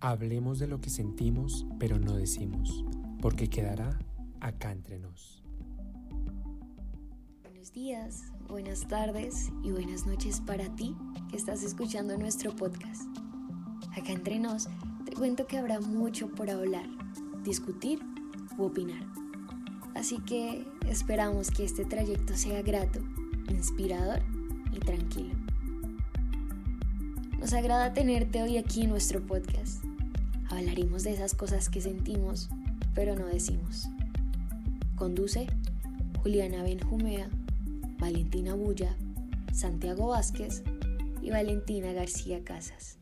Hablemos de lo que sentimos, pero no decimos, porque quedará acá entre nos. Buenos días, buenas tardes y buenas noches para ti que estás escuchando nuestro podcast. Acá entre nos te cuento que habrá mucho por hablar, discutir u opinar. Así que esperamos que este trayecto sea grato, inspirador y tranquilo. Nos agrada tenerte hoy aquí en nuestro podcast. Hablaremos de esas cosas que sentimos, pero no decimos. Conduce Juliana Benjumea, Valentina Bulla, Santiago Vázquez y Valentina García Casas.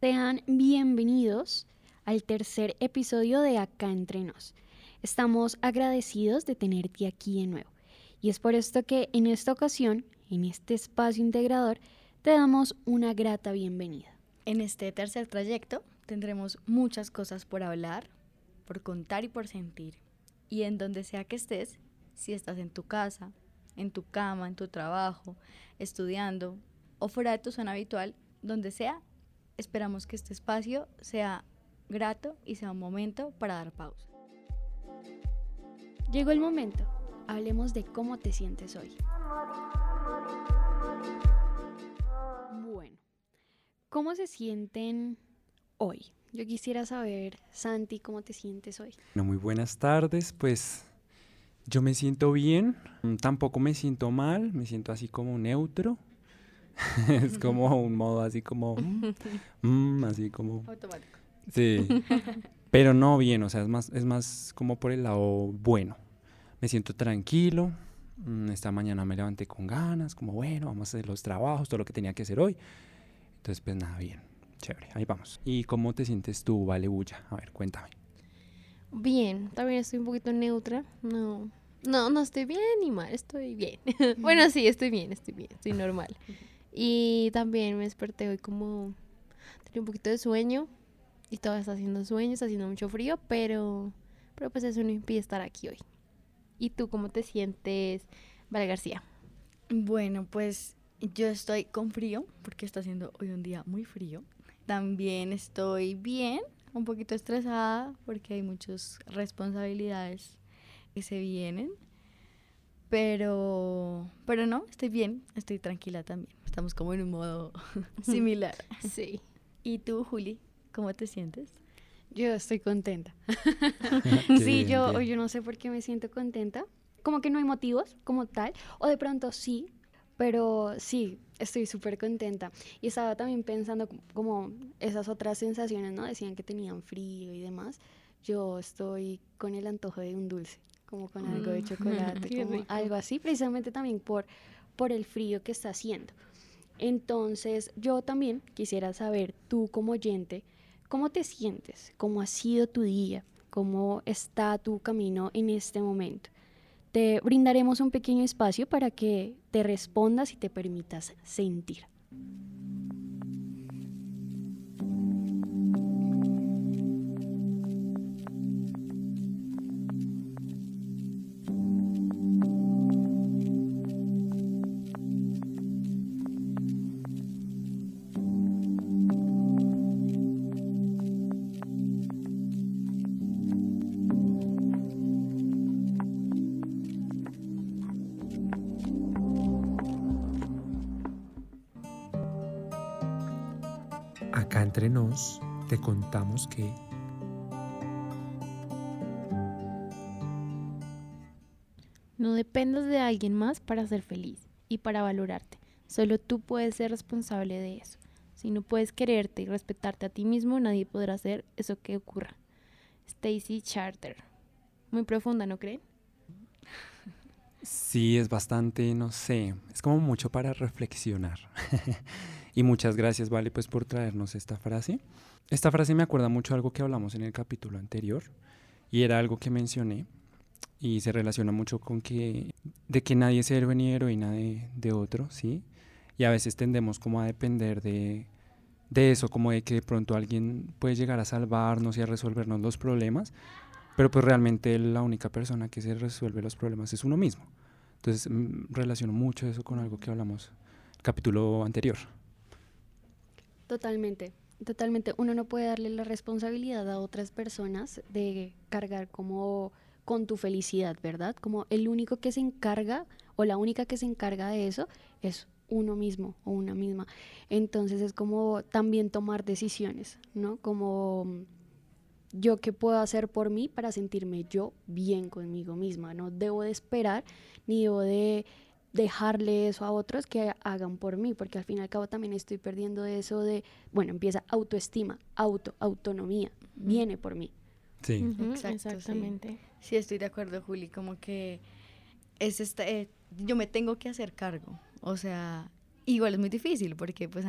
Sean bienvenidos al tercer episodio de Acá Entre Nos. Estamos agradecidos de tenerte aquí de nuevo. Y es por esto que en esta ocasión, en este espacio integrador, te damos una grata bienvenida. En este tercer trayecto tendremos muchas cosas por hablar, por contar y por sentir. Y en donde sea que estés, si estás en tu casa, en tu cama, en tu trabajo, estudiando o fuera de tu zona habitual, donde sea, esperamos que este espacio sea grato y sea un momento para dar pausa. Llegó el momento hablemos de cómo te sientes hoy. Bueno, ¿cómo se sienten hoy? Yo quisiera saber, Santi, ¿cómo te sientes hoy? muy buenas tardes, pues yo me siento bien, mm, tampoco me siento mal, me siento así como neutro. es como un modo así como, mm, así como... Automático. Sí, pero no bien, o sea, es más, es más como por el lado bueno me siento tranquilo. Mm, esta mañana me levanté con ganas, como bueno, vamos a hacer los trabajos, todo lo que tenía que hacer hoy. Entonces, pues nada, bien, chévere, ahí vamos. ¿Y cómo te sientes tú, Vale Bulla? A ver, cuéntame. Bien, también estoy un poquito neutra. No, no, no estoy bien ni mal, estoy bien. bueno, sí, estoy bien, estoy bien, estoy normal. Y también me desperté hoy como tenía un poquito de sueño y todavía está haciendo sueño, está haciendo mucho frío, pero, pero pues eso no impide estar aquí hoy. ¿Y tú cómo te sientes, Vale García? Bueno, pues yo estoy con frío porque está haciendo hoy un día muy frío. También estoy bien, un poquito estresada porque hay muchas responsabilidades que se vienen. Pero, pero no, estoy bien, estoy tranquila también. Estamos como en un modo similar. Sí. ¿Y tú, Juli, cómo te sientes? Yo estoy contenta. sí, yo, yo no sé por qué me siento contenta. Como que no hay motivos como tal. O de pronto sí, pero sí, estoy súper contenta. Y estaba también pensando como esas otras sensaciones, ¿no? Decían que tenían frío y demás. Yo estoy con el antojo de un dulce, como con algo de mm, chocolate, como algo así, precisamente también por, por el frío que está haciendo. Entonces, yo también quisiera saber, tú como oyente, ¿Cómo te sientes? ¿Cómo ha sido tu día? ¿Cómo está tu camino en este momento? Te brindaremos un pequeño espacio para que te respondas y te permitas sentir. Nos te contamos que No dependas de alguien más para ser feliz y para valorarte. Solo tú puedes ser responsable de eso. Si no puedes quererte y respetarte a ti mismo, nadie podrá hacer eso que ocurra. Stacy Charter. Muy profunda, ¿no creen? Sí, es bastante, no sé, es como mucho para reflexionar. Y muchas gracias, Vale, pues por traernos esta frase. Esta frase me acuerda mucho algo que hablamos en el capítulo anterior y era algo que mencioné y se relaciona mucho con que de que nadie es héroe ni heroína de, de otro, ¿sí? Y a veces tendemos como a depender de, de eso, como de que de pronto alguien puede llegar a salvarnos y a resolvernos los problemas, pero pues realmente la única persona que se resuelve los problemas es uno mismo. Entonces mm, relaciono mucho eso con algo que hablamos capítulo anterior. Totalmente, totalmente. Uno no puede darle la responsabilidad a otras personas de cargar como con tu felicidad, ¿verdad? Como el único que se encarga o la única que se encarga de eso es uno mismo o una misma. Entonces es como también tomar decisiones, ¿no? Como mm, yo qué puedo hacer por mí para sentirme yo bien conmigo misma. No debo de esperar ni debo de dejarle eso a otros que hagan por mí, porque al fin y al cabo también estoy perdiendo eso de, bueno, empieza autoestima, auto, autonomía, viene por mí. Sí. exactamente. Sí. estoy de acuerdo, Juli, como que es este, eh, yo me tengo que hacer cargo, o sea, igual es muy difícil porque pues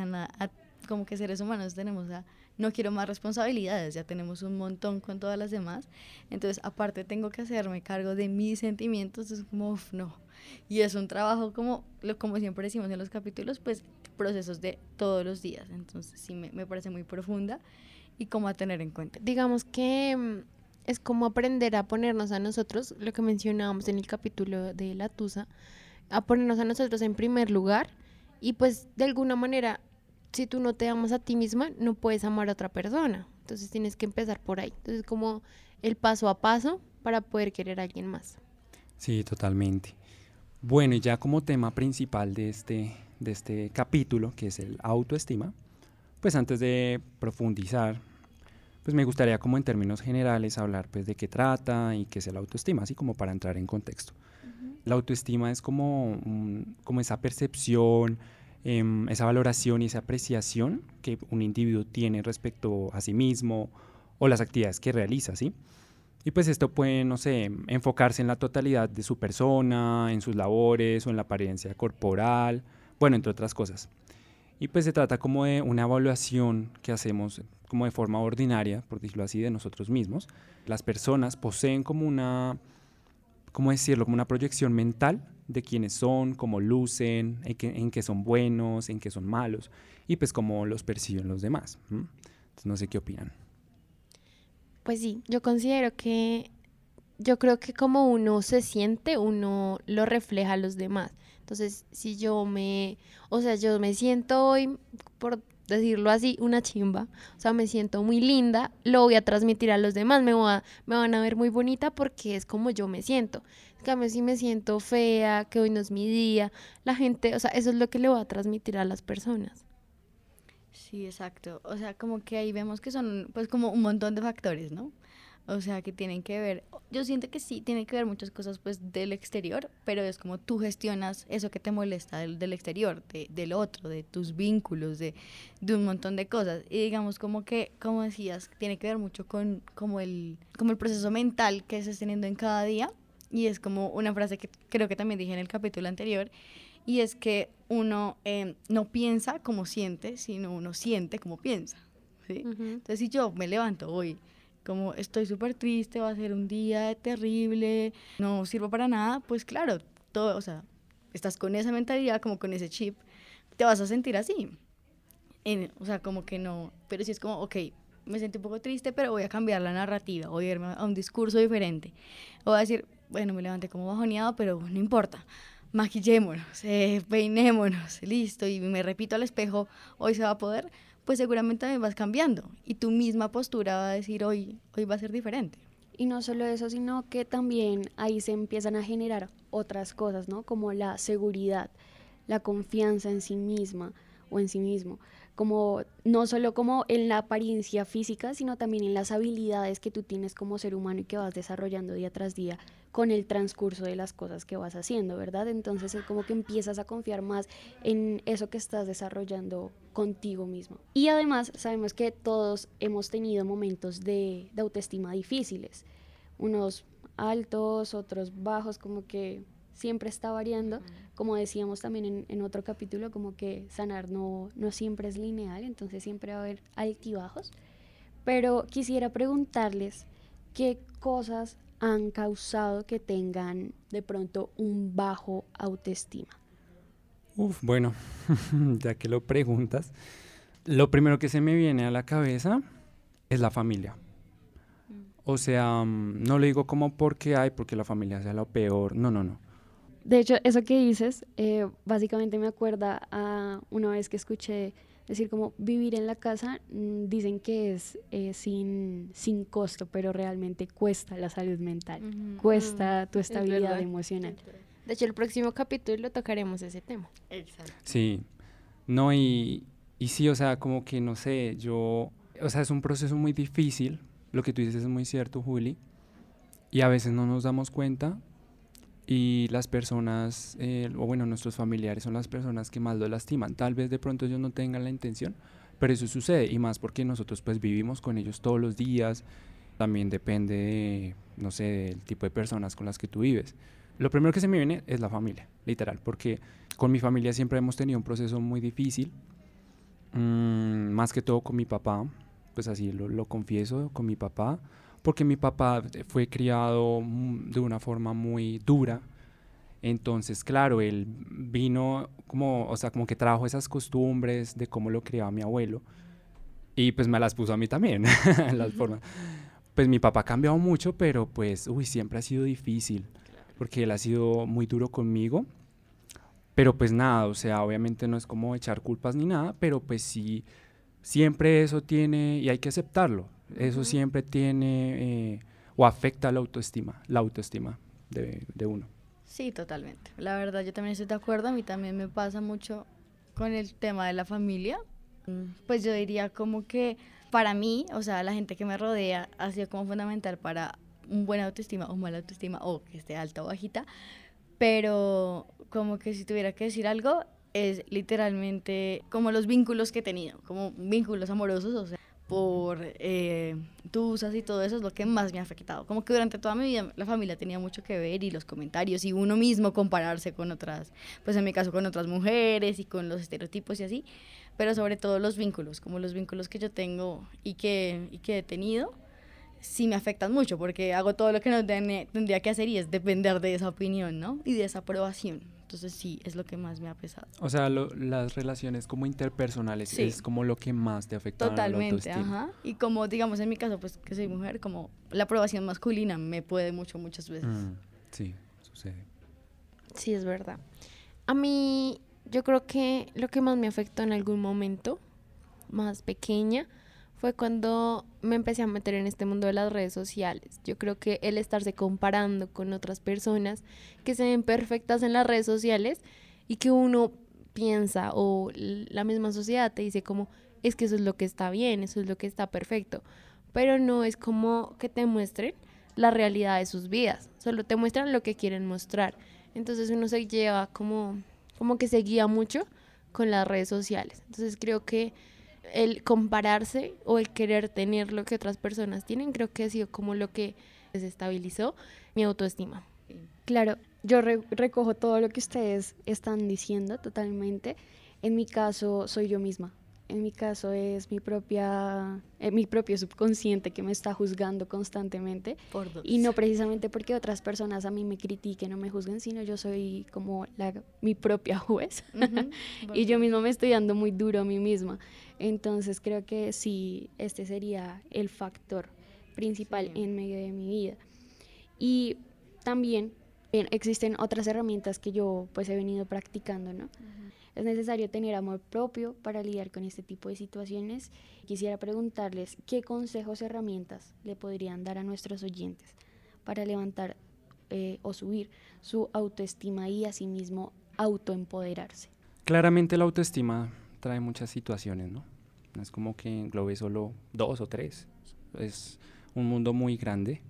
como que seres humanos tenemos a, no quiero más responsabilidades, ya tenemos un montón con todas las demás, entonces aparte tengo que hacerme cargo de mis sentimientos, es como, no, y es un trabajo como, lo, como siempre decimos en los capítulos, pues procesos de todos los días, entonces sí me, me parece muy profunda y como a tener en cuenta. Digamos que mm, es como aprender a ponernos a nosotros, lo que mencionábamos en el capítulo de la Tusa, a ponernos a nosotros en primer lugar y pues de alguna manera, si tú no te amas a ti misma, no puedes amar a otra persona. Entonces tienes que empezar por ahí. Entonces como el paso a paso para poder querer a alguien más. Sí, totalmente. Bueno, y ya como tema principal de este, de este capítulo, que es el autoestima, pues antes de profundizar pues me gustaría como en términos generales hablar pues de qué trata y qué es el autoestima, así como para entrar en contexto. La autoestima es como, como esa percepción, em, esa valoración y esa apreciación que un individuo tiene respecto a sí mismo o las actividades que realiza, ¿sí? Y pues esto puede, no sé, enfocarse en la totalidad de su persona, en sus labores o en la apariencia corporal, bueno, entre otras cosas. Y pues se trata como de una evaluación que hacemos como de forma ordinaria, por decirlo así, de nosotros mismos. Las personas poseen como una, ¿cómo decirlo? Como una proyección mental de quiénes son, cómo lucen, en qué, son buenos, en qué son malos, y pues cómo los perciben los demás. Entonces no sé qué opinan. Pues sí, yo considero que, yo creo que como uno se siente, uno lo refleja a los demás. Entonces, si yo me, o sea, yo me siento hoy, por decirlo así, una chimba, o sea, me siento muy linda, lo voy a transmitir a los demás, me, voy a, me van a ver muy bonita porque es como yo me siento. En cambio, si me siento fea, que hoy no es mi día, la gente, o sea, eso es lo que le voy a transmitir a las personas. Sí, exacto. O sea, como que ahí vemos que son pues como un montón de factores, ¿no? O sea, que tienen que ver, yo siento que sí, tiene que ver muchas cosas pues del exterior, pero es como tú gestionas eso que te molesta del, del exterior, de, del otro, de tus vínculos, de, de, un montón de cosas. Y digamos como que, como decías, tiene que ver mucho con como el, como el proceso mental que estás teniendo en cada día. Y es como una frase que creo que también dije en el capítulo anterior, y es que uno eh, no piensa como siente, sino uno siente como piensa. ¿sí? Entonces si yo me levanto hoy como estoy súper triste, va a ser un día terrible, no sirvo para nada, pues claro, todo, o sea, estás con esa mentalidad, como con ese chip, te vas a sentir así. o sea, como que no, pero si es como, ok, me siento un poco triste, pero voy a cambiar la narrativa, voy a irme a un discurso diferente. Voy a decir, bueno, me levanté como bajoneado, pero no importa, maquillémonos, eh, peinémonos, listo, y me repito al espejo, hoy se va a poder pues seguramente también vas cambiando y tu misma postura va a decir hoy, hoy va a ser diferente. Y no solo eso, sino que también ahí se empiezan a generar otras cosas, ¿no? Como la seguridad, la confianza en sí misma o en sí mismo. Como no solo como en la apariencia física, sino también en las habilidades que tú tienes como ser humano y que vas desarrollando día tras día con el transcurso de las cosas que vas haciendo, ¿verdad? Entonces es como que empiezas a confiar más en eso que estás desarrollando contigo mismo. Y además sabemos que todos hemos tenido momentos de, autoestima difíciles, unos altos, otros bajos, como que siempre está variando. Como decíamos también en, en, otro capítulo, como que sanar no, no siempre es lineal, entonces siempre va a haber altibajos. Pero quisiera preguntarles qué cosas han causado que tengan de pronto un bajo autoestima? Uf, bueno, ya que lo preguntas, lo primero que se me viene a la cabeza es la familia. O sea, mm, no lo digo como porque hay, porque la familia sea lo peor, no, no, no. De hecho, eso que dices, eh, básicamente me acuerda a una vez que escuché decir como vivir en la casa, mm, dicen que es eh, sin, sin costo, pero realmente cuesta la salud mental, cuesta tu estabilidad emocional. De hecho, el próximo capítulo tocaremos ese tema. Exacto. Sí, no, y, y sí, o sea, como que no sé, yo, o sea, es un proceso muy difícil, lo que tú dices es muy cierto, Juli, y a veces no nos damos cuenta y las personas, eh, o bueno, nuestros familiares son las personas que más lo lastiman. Tal vez de pronto ellos no tengan la intención, pero eso sucede y más porque nosotros pues vivimos con ellos todos los días. También depende, de, no sé, del tipo de personas con las que tú vives. Lo primero que se me viene es la familia, literal, porque con mi familia siempre hemos tenido un proceso muy difícil, mm, más que todo con mi papá, pues así lo confieso, con mi papá porque mi papá fue criado mm, de una forma muy dura. Entonces, claro, él vino como, o sea, como que trajo esas costumbres de cómo lo criaba mi abuelo y pues me las puso a mí también, las formas. Pues mi papá ha cambiado mucho, pero pues, uy, siempre ha sido difícil, porque él ha sido muy duro conmigo. Pero pues nada, o sea, obviamente no es como echar culpas ni nada, pero pues sí, siempre eso tiene, y hay que aceptarlo, eso siempre tiene eh, o afecta la autoestima, la autoestima de, de, uno. Sí, totalmente. La verdad, yo también estoy de acuerdo. A mí también me pasa mucho con el tema de la familia. Pues yo diría como que para mí, o sea, la gente que me rodea ha sido como fundamental para un buen autoestima o mala autoestima o que esté alta o bajita. Pero como que si tuviera que decir algo, es literalmente como los vínculos que he tenido, como vínculos amorosos, o sea, por eh, tusas y todo eso es lo que más me ha afectado. Como que durante toda mi vida la familia tenía mucho que ver y los comentarios y uno mismo compararse con otras, pues en mi caso con otras mujeres y con los estereotipos y así, pero sobre todo los vínculos, como los vínculos que yo tengo y que, y que he tenido, sí me afectan mucho porque hago todo lo que no tendría que hacer y es depender de esa opinión, ¿no? Y de esa aprobación. Entonces sí, es lo que más me ha pesado. O sea, las relaciones como interpersonales es como lo que más te afecta. Totalmente, ajá. Y como digamos en mi caso, pues que soy mujer, como la aprobación masculina me puede mucho muchas veces. Mm, sí, sucede. Sí, es verdad. A mí, yo creo que lo que más me afectó en algún momento, más pequeña, fue cuando me empecé a meter en este mundo de las redes sociales. Yo creo que el estarse comparando con otras personas que se ven perfectas en las redes sociales y que uno piensa o la misma sociedad te dice como es que eso es lo que está bien, eso es lo que está perfecto, pero no es como que te muestren la realidad de sus vidas, solo te muestran lo que quieren mostrar. Entonces uno se lleva como como que se guía mucho con las redes sociales. Entonces creo que el compararse o el querer tener lo que otras personas tienen, creo que ha sido como lo que desestabilizó mi autoestima. Claro, yo recojo todo lo que ustedes están diciendo totalmente. En mi caso, soy yo misma. En mi caso es mi propia, eh, mi propio subconsciente que me está juzgando constantemente. y no precisamente porque otras personas a mí me critiquen o me juzguen, sino yo soy como la, mi propia juez. y yo mismo me estoy dando muy duro a mí misma. Entonces creo que sí, este sería el factor principal en medio de mi vida. Y también existen otras herramientas que yo pues he venido practicando, ¿no? Es necesario tener amor propio para lidiar con este tipo de situaciones. Quisiera preguntarles qué consejos, herramientas le podrían dar a nuestros oyentes para levantar eh, o subir su autoestima y asimismo autoempoderarse. Claramente la autoestima trae muchas situaciones, ¿no? No es como que englobe solo dos o tres. Es un mundo muy grande.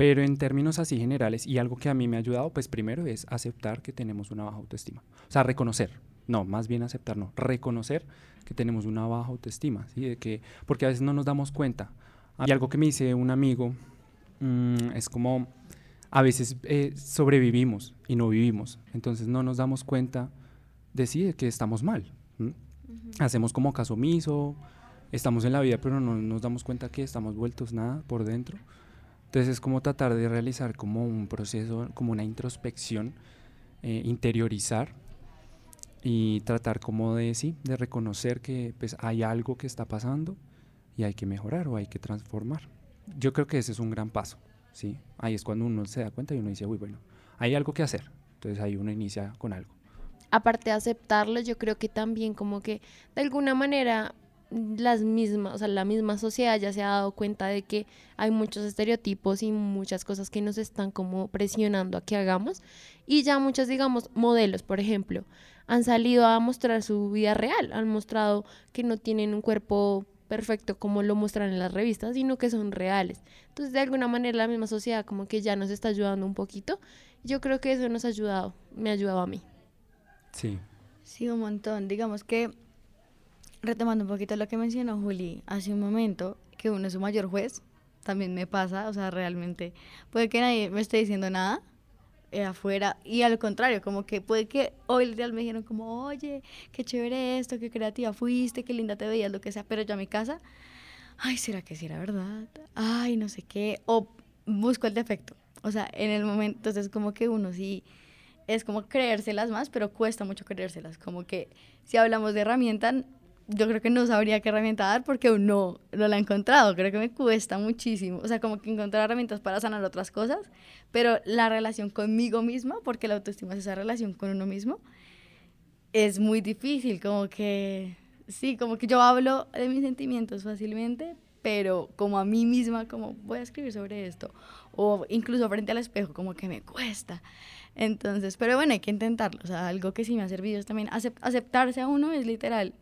Pero en términos así generales, y algo que a mí me ha ayudado, pues primero es aceptar que tenemos una baja autoestima. O sea, reconocer, no, más bien aceptar, no, reconocer que tenemos una baja autoestima, ¿sí? De que, porque a veces no nos damos cuenta. Y algo que me dice un amigo mm, es como, a veces eh, sobrevivimos y no vivimos, entonces no nos damos cuenta de que estamos mal. Hacemos como caso omiso, estamos en la vida, pero no nos damos cuenta que estamos vueltos nada por dentro. Entonces es como tratar de realizar como un proceso, como una introspección, eh, interiorizar y tratar como de sí, de reconocer que pues hay algo que está pasando y hay que mejorar o hay que transformar. Yo creo que ese es un gran paso, ¿sí? Ahí es cuando uno se da cuenta y uno dice, uy, bueno, hay algo que hacer Entonces ahí uno inicia con algo. Aparte de aceptarlo, yo creo que también como que de alguna manera las mismas, o sea, la misma sociedad ya se ha dado cuenta de que hay muchos estereotipos y muchas cosas que nos están como presionando a que hagamos y ya muchos, digamos, modelos, por ejemplo, han salido a mostrar su vida real, han mostrado que no tienen un cuerpo perfecto como lo muestran en las revistas, sino que son reales. Entonces, de alguna manera la misma sociedad como que ya nos está ayudando un poquito. Yo creo que eso nos ha ayudado, me ha ayudado a mí. Sí. Sí, un montón. Digamos que retomando un poquito lo que mencionó Juli hace un momento, que uno es su mayor juez, también me pasa, o sea, realmente puede que nadie me esté diciendo nada eh, afuera y al contrario, como que puede que hoy día me dijeron como, oye, qué chévere esto, qué creativa fuiste, qué linda te veías, lo que sea, pero yo a mi casa, ay, ¿será que sí era verdad? Ay, no sé qué, o busco el defecto, o sea, en el momento, entonces como que uno sí es como creérselas más, pero cuesta mucho creérselas, como que si hablamos de herramienta, yo creo que no sabría qué herramienta dar porque no, no la he encontrado. Creo que me cuesta muchísimo. O sea, como que encontrar herramientas para sanar otras cosas, pero la relación conmigo misma, porque la autoestima es esa relación con uno mismo, es muy difícil. Como que, sí, como que yo hablo de mis sentimientos fácilmente, pero como a mí misma, como voy a escribir sobre esto, o incluso frente al espejo, como que me cuesta. Entonces, pero bueno, hay que intentarlo. O sea, algo que sí me ha servido es también aceptarse a uno, es literal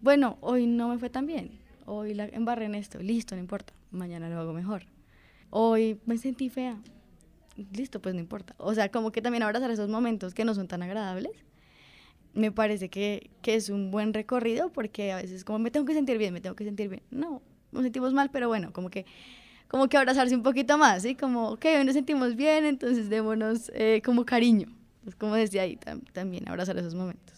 bueno, hoy no me fue tan bien, hoy la embarré en esto, listo, no importa, mañana lo hago mejor. Hoy me sentí fea, listo, pues no importa. O sea, como que también abrazar esos momentos que no son tan agradables, me parece que, que es un buen recorrido porque a veces como me tengo que sentir bien, me tengo que sentir bien. No, nos sentimos mal, pero bueno, como que como que abrazarse un poquito más, ¿sí? Como, ok, hoy nos sentimos bien, entonces démonos eh, como cariño. Pues como decía ahí, también abrazar esos momentos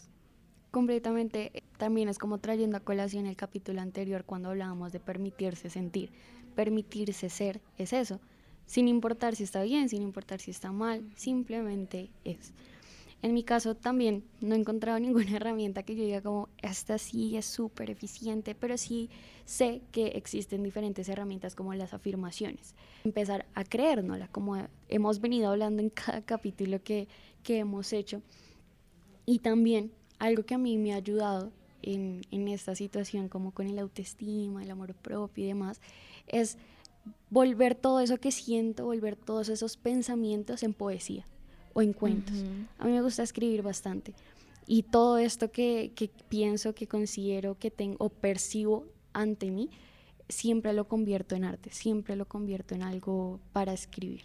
completamente también es como trayendo a colación el capítulo anterior cuando hablábamos de permitirse sentir, permitirse ser, es eso, sin importar si está bien, sin importar si está mal, simplemente es. En mi caso también no he encontrado ninguna herramienta que yo diga como esta sí es súper eficiente, pero sí sé que existen diferentes herramientas como las afirmaciones. Empezar a creérnosla, como hemos venido hablando en cada capítulo que, que hemos hecho. Y también algo que a mí me ha ayudado en, esta situación, como con el autoestima, el amor propio y demás, es volver todo eso que siento, volver todos esos pensamientos en poesía o en cuentos. A mí me gusta escribir bastante. Y todo esto que, que, pienso, que considero, que tengo o percibo ante mí, siempre lo convierto en arte, siempre lo convierto en algo para escribir.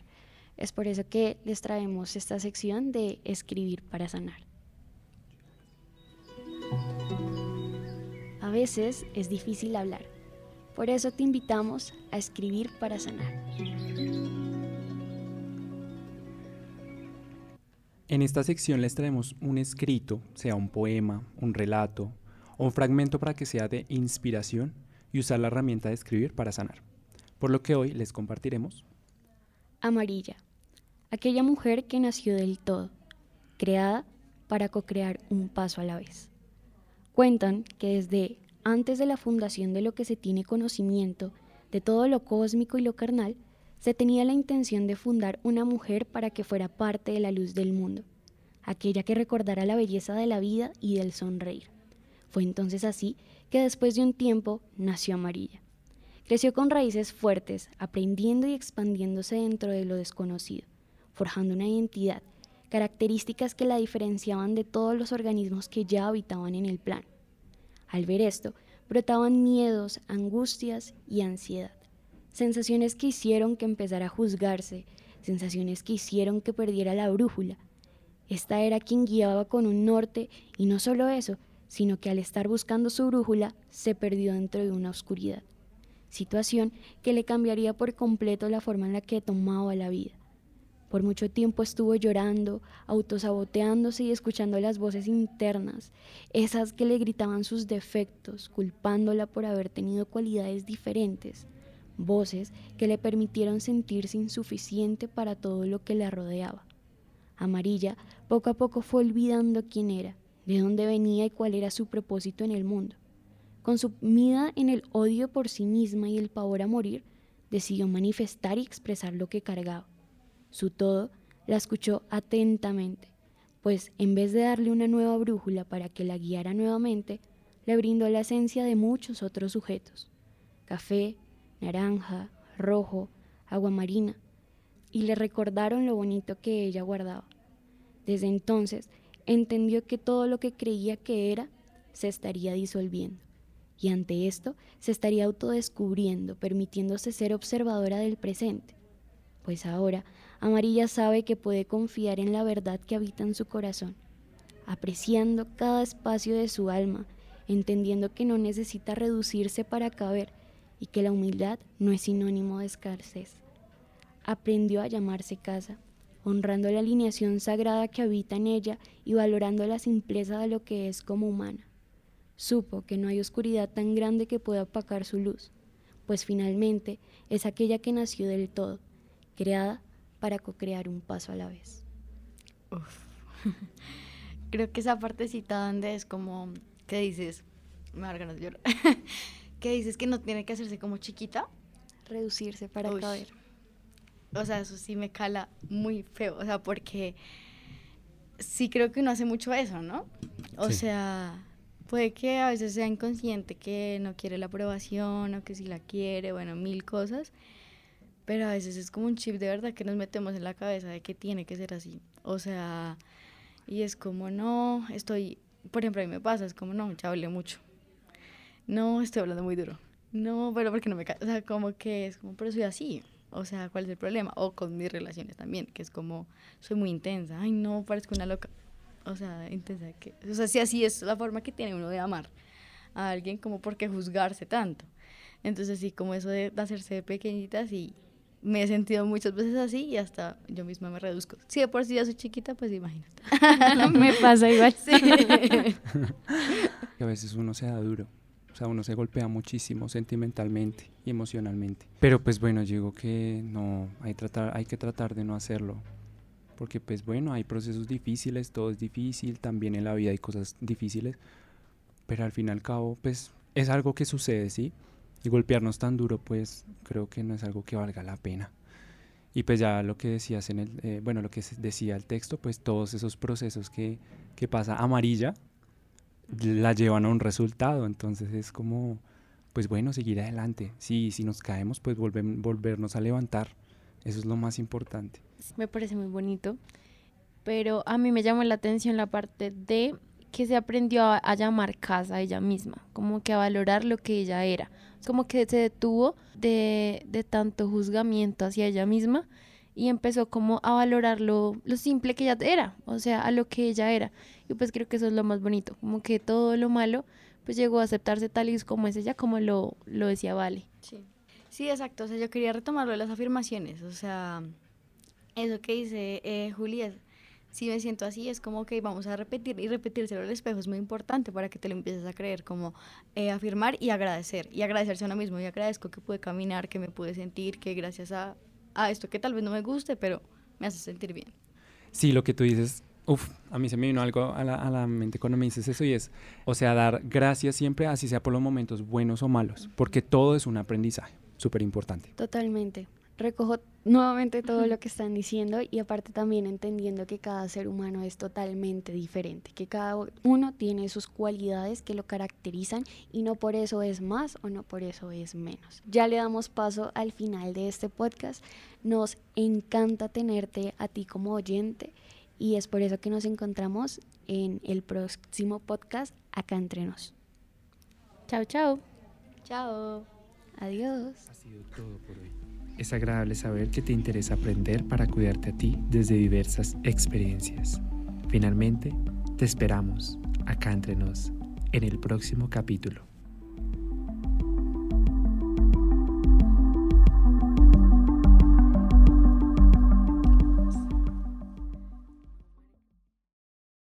Es por eso que les traemos esta sección de escribir para sanar. Veces es difícil hablar, por eso te invitamos a escribir para sanar. En esta sección les traemos un escrito, sea un poema, un relato o un fragmento para que sea de inspiración y usar la herramienta de escribir para sanar. Por lo que hoy les compartiremos. Amarilla, aquella mujer que nació del todo, creada para co-crear un paso a la vez. Cuentan que desde antes de la fundación de lo que se tiene conocimiento de todo lo cósmico y lo carnal, se tenía la intención de fundar una mujer para que fuera parte de la luz del mundo, aquella que recordara la belleza de la vida y del sonreír. Fue entonces así que después de un tiempo nació Amarilla. Creció con raíces fuertes, aprendiendo y expandiéndose dentro de lo desconocido, forjando una identidad características que la diferenciaban de todos los organismos que ya habitaban en el plano. Al ver esto, brotaban miedos, angustias y ansiedad, sensaciones que hicieron que empezara a juzgarse, sensaciones que hicieron que perdiera la brújula. Esta era quien guiaba con un norte y no solo eso, sino que al estar buscando su brújula se perdió dentro de una oscuridad, situación que le cambiaría por completo la forma en la que tomaba la vida. Por mucho tiempo estuvo llorando, autosaboteándose y escuchando las voces internas, esas que le gritaban sus defectos, culpándola por haber tenido cualidades diferentes, voces que le permitieron sentirse insuficiente para todo lo que la rodeaba. Amarilla poco a poco fue olvidando quién era, de dónde venía y cuál era su propósito en el mundo. Consumida en el odio por sí misma y el pavor a morir, decidió manifestar y expresar lo que cargaba su todo, la escuchó atentamente, pues en vez de darle una nueva brújula para que la guiara nuevamente, le brindó la esencia de muchos otros sujetos. Café, naranja, rojo, agua marina, y le recordaron lo bonito que ella guardaba. Desde entonces entendió que todo lo que creía que era se estaría disolviendo, y ante esto se estaría autodescubriendo, permitiéndose ser observadora del presente, pues ahora Amarilla sabe que puede confiar en la verdad que habita en su corazón, apreciando cada espacio de su alma, entendiendo que no necesita reducirse para caber y que la humildad no es sinónimo de escasez. Aprendió a llamarse casa, honrando la alineación sagrada que habita en ella y valorando la simpleza de lo que es como humana. Supo que no hay oscuridad tan grande que pueda opacar su luz, pues finalmente es aquella que nació del todo, creada para co-crear un paso a la vez. Creo que esa partecita donde es como que dices, me da ganas de llorar, que dices que no tiene que hacerse como chiquita. Reducirse para caber. O sea, eso sí me cala muy feo, o sea, porque sí creo que uno hace mucho eso, ¿no? O sea, puede que a veces sea inconsciente que no quiere la aprobación o que si la quiere, bueno, mil cosas, pero a veces es como un chip de verdad que nos metemos en la cabeza de que tiene que ser así. O sea, y es como, no, estoy, por ejemplo, a mí me pasa, es como, no, ya hablé mucho. No, estoy hablando muy duro. No, pero porque no me O sea, como que es como, pero soy así. O sea, ¿cuál es el problema? O con mis relaciones también, que es como, soy muy intensa. Ay, no, parezco una loca. O sea, intensa. Que, o sea, si así es la forma que tiene uno de amar a alguien, como por qué juzgarse tanto. Entonces, sí, como eso de, hacerse pequeñitas y me he sentido muchas veces así y hasta yo misma me reduzco. Si de por sí ya soy chiquita, pues imagínate. me pasa igual. Sí. a veces uno se da duro. O sea, uno se golpea muchísimo sentimentalmente y emocionalmente. Pero pues bueno, digo que no, hay, tratar, hay que tratar de no hacerlo. Porque pues bueno, hay procesos difíciles, todo es difícil, también en la vida hay cosas difíciles. Pero al fin y al cabo, pues es algo que sucede, ¿sí? Y golpearnos tan duro, pues creo que no es algo que valga la pena. Y pues ya lo que decías en el, eh, bueno, lo que decía el texto, pues todos esos procesos que, que pasa amarilla, la llevan a un resultado. Entonces es como, pues bueno, seguir adelante. Sí, si nos caemos, pues volvernos a levantar. Eso es lo más importante. Me parece muy bonito. Pero a mí me llamó la atención la parte de que se aprendió a, a llamar casa ella misma, como que a valorar lo que ella era como que se detuvo de, de tanto juzgamiento hacia ella misma y empezó como a valorar lo, lo, simple que ella era, o sea, a lo que ella era. Y pues creo que eso es lo más bonito, como que todo lo malo pues llegó a aceptarse tal y como es ella, como lo, lo decía Vale. Sí. sí, exacto, o sea, yo quería retomarlo de las afirmaciones, o sea, eso que dice eh, si me siento así, es como que vamos a repetir y repetírselo al espejo es muy importante para que te lo empieces a creer, como eh, afirmar y agradecer, y agradecerse a uno mismo. Y agradezco que pude caminar, que me pude sentir, que gracias a, a esto que tal vez no me guste, pero me hace sentir bien. Sí, lo que tú dices, uff, a mí se me vino algo a la, a la, mente cuando me dices eso y es, o sea, dar gracias siempre, así sea por los momentos buenos o malos, porque todo es un aprendizaje, súper importante. Totalmente recojo nuevamente todo lo que están diciendo y aparte también entendiendo que cada ser humano es totalmente diferente, que cada uno tiene sus cualidades que lo caracterizan y no por eso es más o no por eso es menos. Ya le damos paso al final de este podcast. Nos encanta tenerte a ti como oyente y es por eso que nos encontramos en el próximo podcast acá entre nos. Chao, chao. Chao. Adiós. Ha sido todo por hoy. Es agradable saber que te interesa aprender para cuidarte a ti desde diversas experiencias. Finalmente, te esperamos acá entre nos en el próximo capítulo.